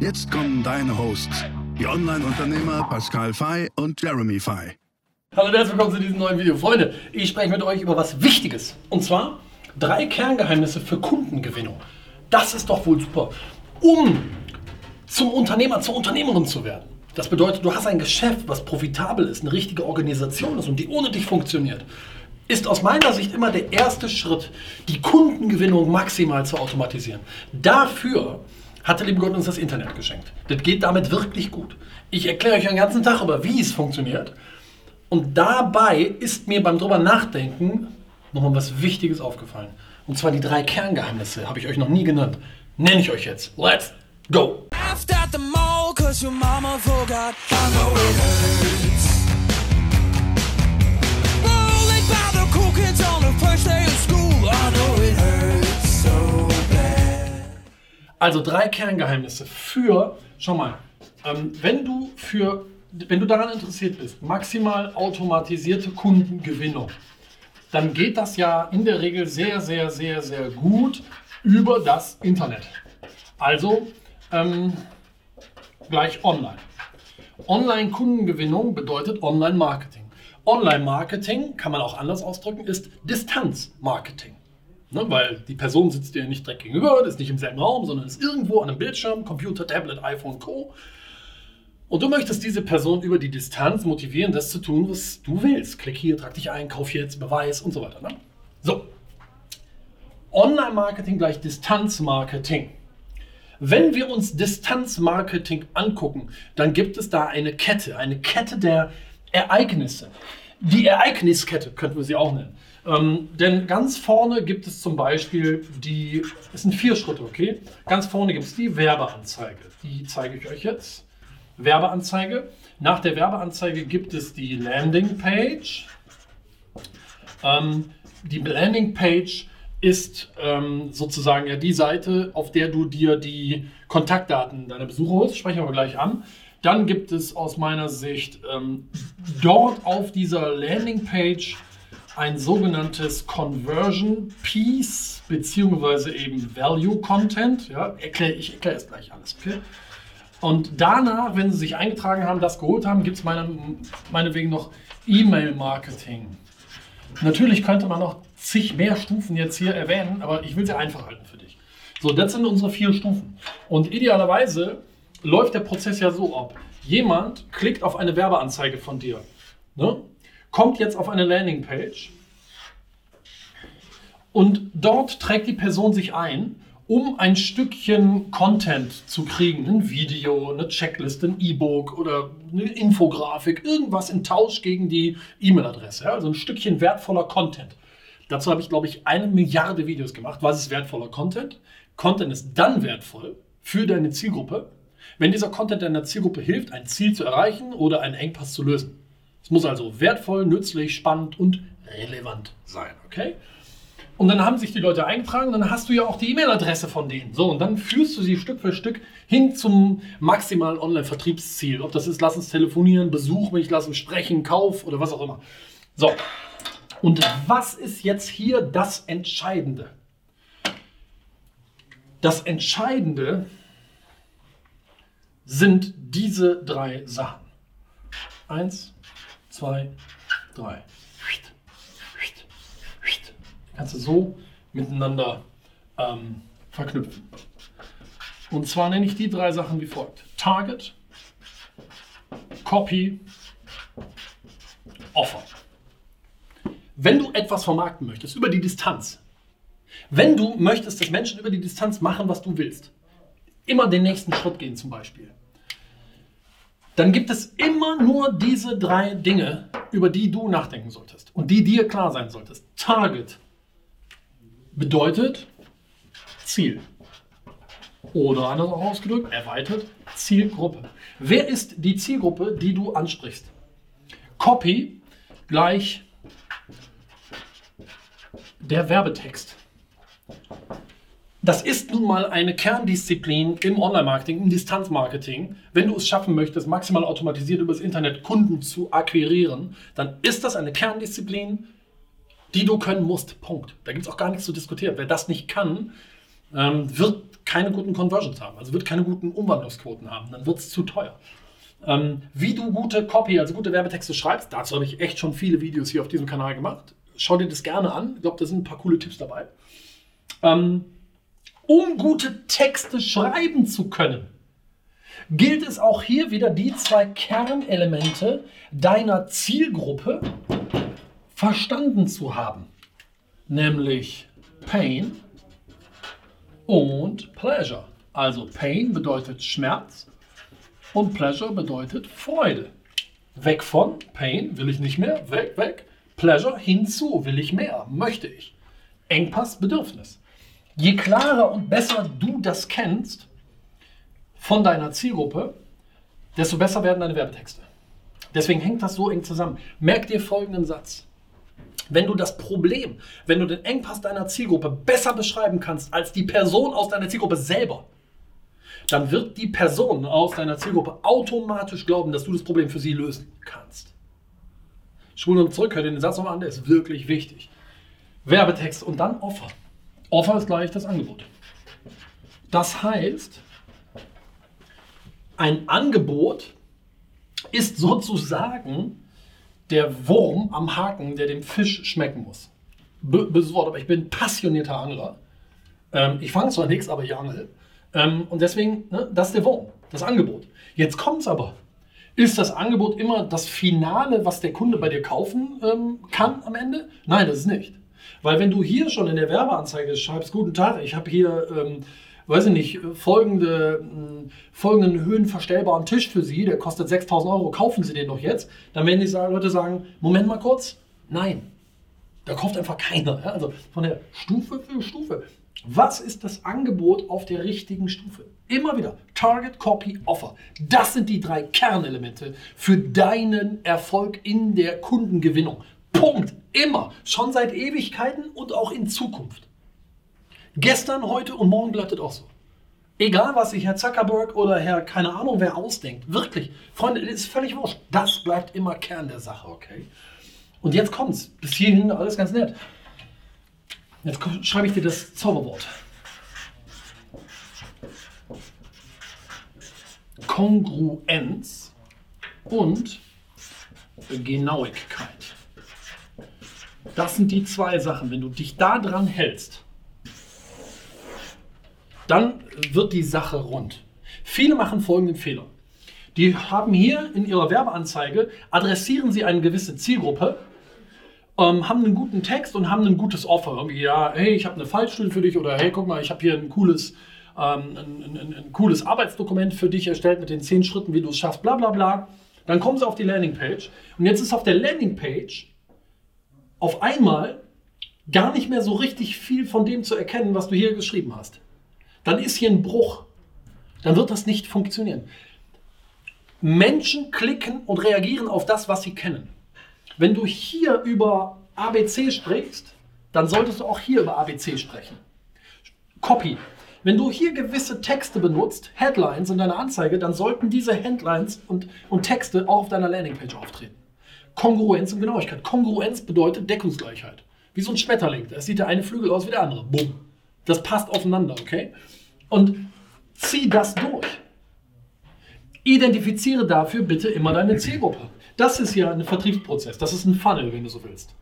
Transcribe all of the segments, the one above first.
Jetzt kommen deine Hosts, die Online-Unternehmer Pascal Fay und Jeremy Fay. Hallo und herzlich willkommen zu diesem neuen Video. Freunde, ich spreche mit euch über was Wichtiges. Und zwar drei Kerngeheimnisse für Kundengewinnung. Das ist doch wohl super. Um zum Unternehmer, zur Unternehmerin zu werden. Das bedeutet, du hast ein Geschäft, was profitabel ist, eine richtige Organisation ist und die ohne dich funktioniert. Ist aus meiner Sicht immer der erste Schritt, die Kundengewinnung maximal zu automatisieren. Dafür hat der liebe Gott uns das Internet geschenkt. Das geht damit wirklich gut. Ich erkläre euch den ganzen Tag über, wie es funktioniert. Und dabei ist mir beim drüber nachdenken nochmal was Wichtiges aufgefallen. Und zwar die drei Kerngeheimnisse, habe ich euch noch nie genannt. Nenne ich euch jetzt. Let's go! At the mall cause your mama forgot I know Also drei Kerngeheimnisse für, schau mal, ähm, wenn du für, wenn du daran interessiert bist, maximal automatisierte Kundengewinnung, dann geht das ja in der Regel sehr, sehr, sehr, sehr gut über das Internet. Also ähm, gleich online. Online-Kundengewinnung bedeutet Online-Marketing. Online-Marketing, kann man auch anders ausdrücken, ist Distanz-Marketing. Ne, weil die Person sitzt dir nicht direkt gegenüber, ist nicht im selben Raum, sondern ist irgendwo an einem Bildschirm, Computer, Tablet, iPhone, Co. Und du möchtest diese Person über die Distanz motivieren, das zu tun, was du willst. Klick hier, trag dich ein, kauf jetzt, Beweis und so weiter. Ne? So. Online-Marketing gleich Distanz-Marketing. Wenn wir uns Distanzmarketing angucken, dann gibt es da eine Kette, eine Kette der Ereignisse. Die Ereigniskette könnten wir sie auch nennen. Ähm, denn ganz vorne gibt es zum Beispiel die, es sind vier Schritte, okay? Ganz vorne gibt es die Werbeanzeige. Die zeige ich euch jetzt. Werbeanzeige. Nach der Werbeanzeige gibt es die Landingpage. Ähm, die Landingpage ist ähm, sozusagen ja die Seite, auf der du dir die Kontaktdaten deiner Besucher holst. Sprechen wir aber gleich an. Dann gibt es aus meiner Sicht ähm, dort auf dieser Landingpage ein sogenanntes Conversion Piece beziehungsweise eben Value Content. Ja, erklär, ich erkläre es gleich alles. Okay? Und danach, wenn Sie sich eingetragen haben, das geholt haben, gibt es meine, meinetwegen noch E-Mail Marketing. Natürlich könnte man noch zig mehr Stufen jetzt hier erwähnen, aber ich will sie einfach halten für dich. So, das sind unsere vier Stufen. Und idealerweise läuft der Prozess ja so ab. Jemand klickt auf eine Werbeanzeige von dir, ne? Kommt jetzt auf eine Landingpage und dort trägt die Person sich ein, um ein Stückchen Content zu kriegen, ein Video, eine Checkliste, ein E-Book oder eine Infografik, irgendwas in Tausch gegen die E-Mail-Adresse. Also ein Stückchen wertvoller Content. Dazu habe ich, glaube ich, eine Milliarde Videos gemacht. Was ist wertvoller Content? Content ist dann wertvoll für deine Zielgruppe, wenn dieser Content deiner Zielgruppe hilft, ein Ziel zu erreichen oder einen Engpass zu lösen. Es muss also wertvoll, nützlich, spannend und relevant sein. Okay? Und dann haben sich die Leute eingetragen, dann hast du ja auch die E-Mail-Adresse von denen. So, und dann führst du sie Stück für Stück hin zum maximalen Online-Vertriebsziel. Ob das ist, lass uns telefonieren, besuch mich, lass uns sprechen, kauf oder was auch immer. So, und was ist jetzt hier das Entscheidende? Das Entscheidende sind diese drei Sachen. Eins, zwei, drei. Kannst du so miteinander ähm, verknüpfen. Und zwar nenne ich die drei Sachen wie folgt. Target, Copy, Offer wenn du etwas vermarkten möchtest, über die Distanz, wenn du möchtest, dass Menschen über die Distanz machen, was du willst, immer den nächsten Schritt gehen zum Beispiel, dann gibt es immer nur diese drei Dinge, über die du nachdenken solltest und die dir klar sein solltest. Target bedeutet Ziel. Oder anders auch ausgedrückt, erweitert Zielgruppe. Wer ist die Zielgruppe, die du ansprichst? Copy gleich der Werbetext. Das ist nun mal eine Kerndisziplin im Online-Marketing, im Distanzmarketing. Wenn du es schaffen möchtest, maximal automatisiert übers Internet Kunden zu akquirieren, dann ist das eine Kerndisziplin, die du können musst. Punkt. Da gibt es auch gar nichts zu diskutieren. Wer das nicht kann, ähm, wird keine guten Conversions haben, also wird keine guten Umwandlungsquoten haben. Dann wird es zu teuer. Ähm, wie du gute Copy, also gute Werbetexte schreibst, dazu habe ich echt schon viele Videos hier auf diesem Kanal gemacht. Schau dir das gerne an. Ich glaube, da sind ein paar coole Tipps dabei. Ähm, um gute Texte schreiben zu können, gilt es auch hier wieder die zwei Kernelemente deiner Zielgruppe verstanden zu haben. Nämlich Pain und Pleasure. Also Pain bedeutet Schmerz und Pleasure bedeutet Freude. Weg von Pain will ich nicht mehr, weg, weg. Pleasure hinzu will ich mehr, möchte ich. Engpass, Bedürfnis. Je klarer und besser du das kennst von deiner Zielgruppe, desto besser werden deine Werbetexte. Deswegen hängt das so eng zusammen. Merk dir folgenden Satz. Wenn du das Problem, wenn du den Engpass deiner Zielgruppe besser beschreiben kannst als die Person aus deiner Zielgruppe selber, dann wird die Person aus deiner Zielgruppe automatisch glauben, dass du das Problem für sie lösen kannst. Schwul und zurück, hör den Satz nochmal an, der ist wirklich wichtig. Werbetext und dann Offer. Offer ist gleich das Angebot. Das heißt, ein Angebot ist sozusagen der Wurm am Haken, der dem Fisch schmecken muss. Böses Wort, aber ich bin passionierter Angler. Ähm, ich fange zwar nichts, aber ich angel. Ähm, und deswegen, ne, das ist der Wurm, das Angebot. Jetzt kommt es aber. Ist das Angebot immer das Finale, was der Kunde bei dir kaufen ähm, kann am Ende? Nein, das ist nicht. Weil wenn du hier schon in der Werbeanzeige schreibst, guten Tag, ich habe hier, ähm, weiß ich nicht, folgende, äh, folgenden höhenverstellbaren Tisch für Sie, der kostet 6000 Euro, kaufen Sie den doch jetzt, dann werden die Leute sagen, Moment mal kurz, nein, da kauft einfach keiner. Also von der Stufe für Stufe. Was ist das Angebot auf der richtigen Stufe? Immer wieder Target, Copy, Offer. Das sind die drei Kernelemente für deinen Erfolg in der Kundengewinnung. Punkt. Immer. Schon seit Ewigkeiten und auch in Zukunft. Gestern, heute und morgen bleibt es auch so. Egal, was sich Herr Zuckerberg oder Herr, keine Ahnung, wer ausdenkt. Wirklich. Freunde, das ist völlig wurscht. Das bleibt immer Kern der Sache, okay? Und jetzt kommt's. Bis hierhin alles ganz nett. Jetzt schreibe ich dir das Zauberwort. Kongruenz und Genauigkeit. Das sind die zwei Sachen. Wenn du dich da dran hältst, dann wird die Sache rund. Viele machen folgenden Fehler. Die haben hier in ihrer Werbeanzeige, adressieren sie eine gewisse Zielgruppe, ähm, haben einen guten Text und haben ein gutes Offer. Irgendwie, ja, hey, ich habe eine Fallstudie für dich oder hey, guck mal, ich habe hier ein cooles, ähm, ein, ein, ein, cooles Arbeitsdokument für dich erstellt mit den zehn Schritten, wie du es schaffst, bla bla bla. Dann kommen sie auf die Landingpage und jetzt ist auf der Landingpage auf einmal gar nicht mehr so richtig viel von dem zu erkennen, was du hier geschrieben hast. Dann ist hier ein Bruch. Dann wird das nicht funktionieren. Menschen klicken und reagieren auf das, was sie kennen. Wenn du hier über ABC sprichst, dann solltest du auch hier über ABC sprechen. Copy. Wenn du hier gewisse Texte benutzt, Headlines in deiner Anzeige, dann sollten diese Headlines und, und Texte auch auf deiner Landingpage auftreten. Kongruenz und Genauigkeit. Kongruenz bedeutet Deckungsgleichheit. Wie so ein Schmetterling. Da sieht der eine Flügel aus wie der andere. Bumm. Das passt aufeinander, okay? Und zieh das durch. Identifiziere dafür bitte immer deine Zielgruppe. Das ist ja ein Vertriebsprozess. Das ist ein Funnel, wenn du so willst.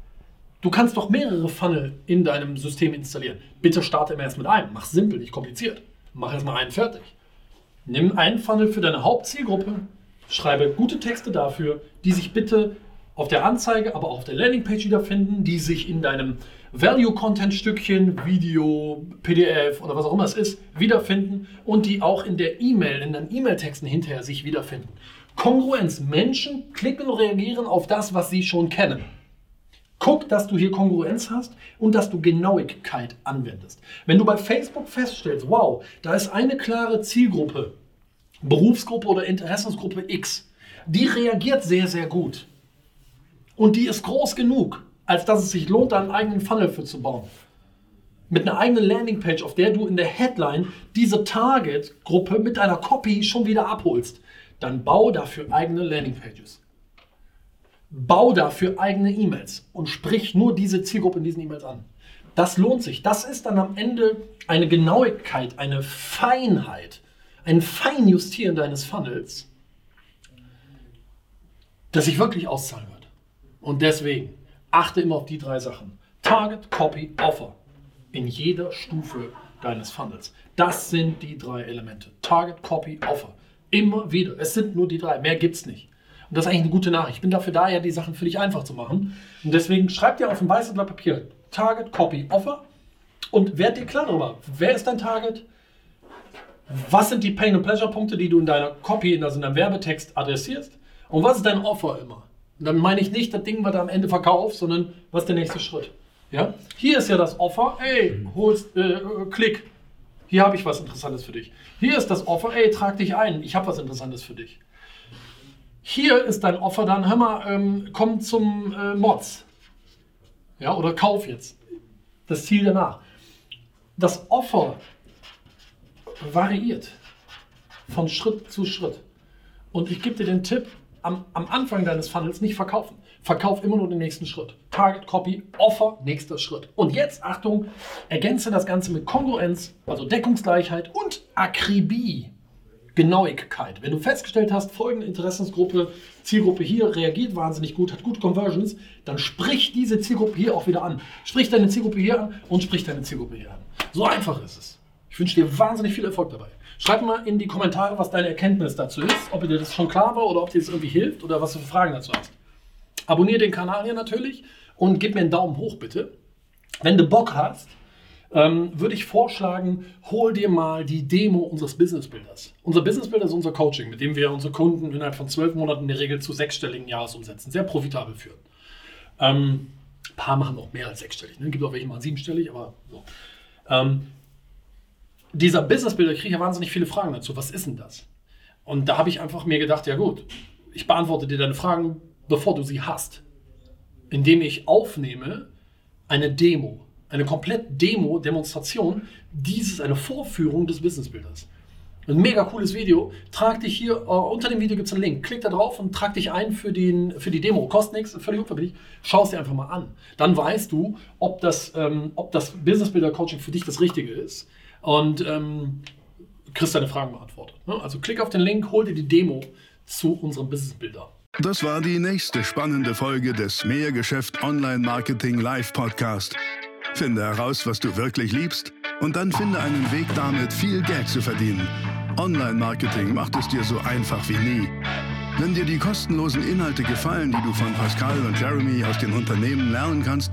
Du kannst doch mehrere Funnel in deinem System installieren. Bitte starte immer erst mit einem. Mach simpel, nicht kompliziert. Mach erst mal einen fertig. Nimm einen Funnel für deine Hauptzielgruppe, schreibe gute Texte dafür, die sich bitte auf der Anzeige, aber auch auf der Landingpage wiederfinden, die sich in deinem Value-Content-Stückchen, Video, PDF oder was auch immer es ist, wiederfinden und die auch in der E-Mail, in deinen E-Mail-Texten hinterher sich wiederfinden. Kongruenz. Menschen klicken und reagieren auf das, was sie schon kennen. Guck, dass du hier Kongruenz hast und dass du Genauigkeit anwendest. Wenn du bei Facebook feststellst, wow, da ist eine klare Zielgruppe, Berufsgruppe oder Interessensgruppe X, die reagiert sehr, sehr gut. Und die ist groß genug, als dass es sich lohnt, einen eigenen Funnel für zu bauen. Mit einer eigenen Landingpage, auf der du in der Headline diese Target-Gruppe mit deiner Copy schon wieder abholst. Dann bau dafür eigene Landingpages. Bau dafür eigene E-Mails und sprich nur diese Zielgruppe in diesen E-Mails an. Das lohnt sich. Das ist dann am Ende eine Genauigkeit, eine Feinheit, ein Feinjustieren deines Funnels, das sich wirklich auszahlen wird. Und deswegen achte immer auf die drei Sachen. Target, Copy, Offer. In jeder Stufe deines Funnels. Das sind die drei Elemente. Target, Copy, Offer. Immer wieder. Es sind nur die drei. Mehr gibt es nicht. Und das ist eigentlich eine gute Nachricht. Ich bin dafür da, ja die Sachen für dich einfach zu machen. Und deswegen schreib dir auf ein weißes Blatt Papier Target, Copy, Offer und werd dir klar darüber, wer ist dein Target, was sind die Pain- und Pleasure-Punkte, die du in deiner Copy, also in deinem Werbetext adressierst und was ist dein Offer immer. Und dann meine ich nicht das Ding, was du am Ende verkaufst, sondern was der nächste Schritt. Ja? Hier ist ja das Offer, ey, holst, äh, klick, hier habe ich was Interessantes für dich. Hier ist das Offer, ey, trag dich ein, ich habe was Interessantes für dich. Hier ist dein Offer dann, hör mal, ähm, komm zum äh, Mods. Ja, oder kauf jetzt. Das Ziel danach. Das Offer variiert von Schritt zu Schritt. Und ich gebe dir den Tipp, am, am Anfang deines Funnels nicht verkaufen. Verkauf immer nur den nächsten Schritt. Target, Copy, Offer, nächster Schritt. Und jetzt, Achtung, ergänze das Ganze mit Kongruenz, also Deckungsgleichheit und Akribie. Genauigkeit. Wenn du festgestellt hast, folgende Interessensgruppe, Zielgruppe hier reagiert wahnsinnig gut, hat gute Conversions, dann sprich diese Zielgruppe hier auch wieder an. Sprich deine Zielgruppe hier an und sprich deine Zielgruppe hier an. So einfach ist es. Ich wünsche dir wahnsinnig viel Erfolg dabei. Schreib mal in die Kommentare, was deine Erkenntnis dazu ist, ob dir das schon klar war oder ob dir das irgendwie hilft oder was du für Fragen dazu hast. Abonniere den Kanal hier natürlich und gib mir einen Daumen hoch bitte. Wenn du Bock hast, ähm, würde ich vorschlagen, hol dir mal die Demo unseres Business Builders. Unser Business Builder ist unser Coaching, mit dem wir unsere Kunden innerhalb von zwölf Monaten in der Regel zu sechsstelligen Jahresumsätzen sehr profitabel führen. Ähm, ein paar machen auch mehr als sechsstellig. Ne? Gibt auch welche mal siebenstellig, aber so. Ähm, dieser Business Builder kriege ich ja wahnsinnig viele Fragen dazu. Was ist denn das? Und da habe ich einfach mir gedacht, ja gut, ich beantworte dir deine Fragen, bevor du sie hast, indem ich aufnehme eine Demo eine komplett Demo, Demonstration, dieses eine Vorführung des Businessbilders. Ein mega cooles Video. Trag dich hier, uh, unter dem Video gibt es einen Link. Klick da drauf und trag dich ein für, den, für die Demo. Kostet nichts, völlig unverbindlich. Schau es dir einfach mal an. Dann weißt du, ob das, ähm, ob das Business Builder Coaching für dich das Richtige ist. Und ähm, kriegst deine Fragen beantwortet. Ne? Also klick auf den Link, hol dir die Demo zu unserem Business Builder. Das war die nächste spannende Folge des Mehrgeschäft Online Marketing Live Podcast. Finde heraus, was du wirklich liebst und dann finde einen Weg damit, viel Geld zu verdienen. Online-Marketing macht es dir so einfach wie nie. Wenn dir die kostenlosen Inhalte gefallen, die du von Pascal und Jeremy aus den Unternehmen lernen kannst,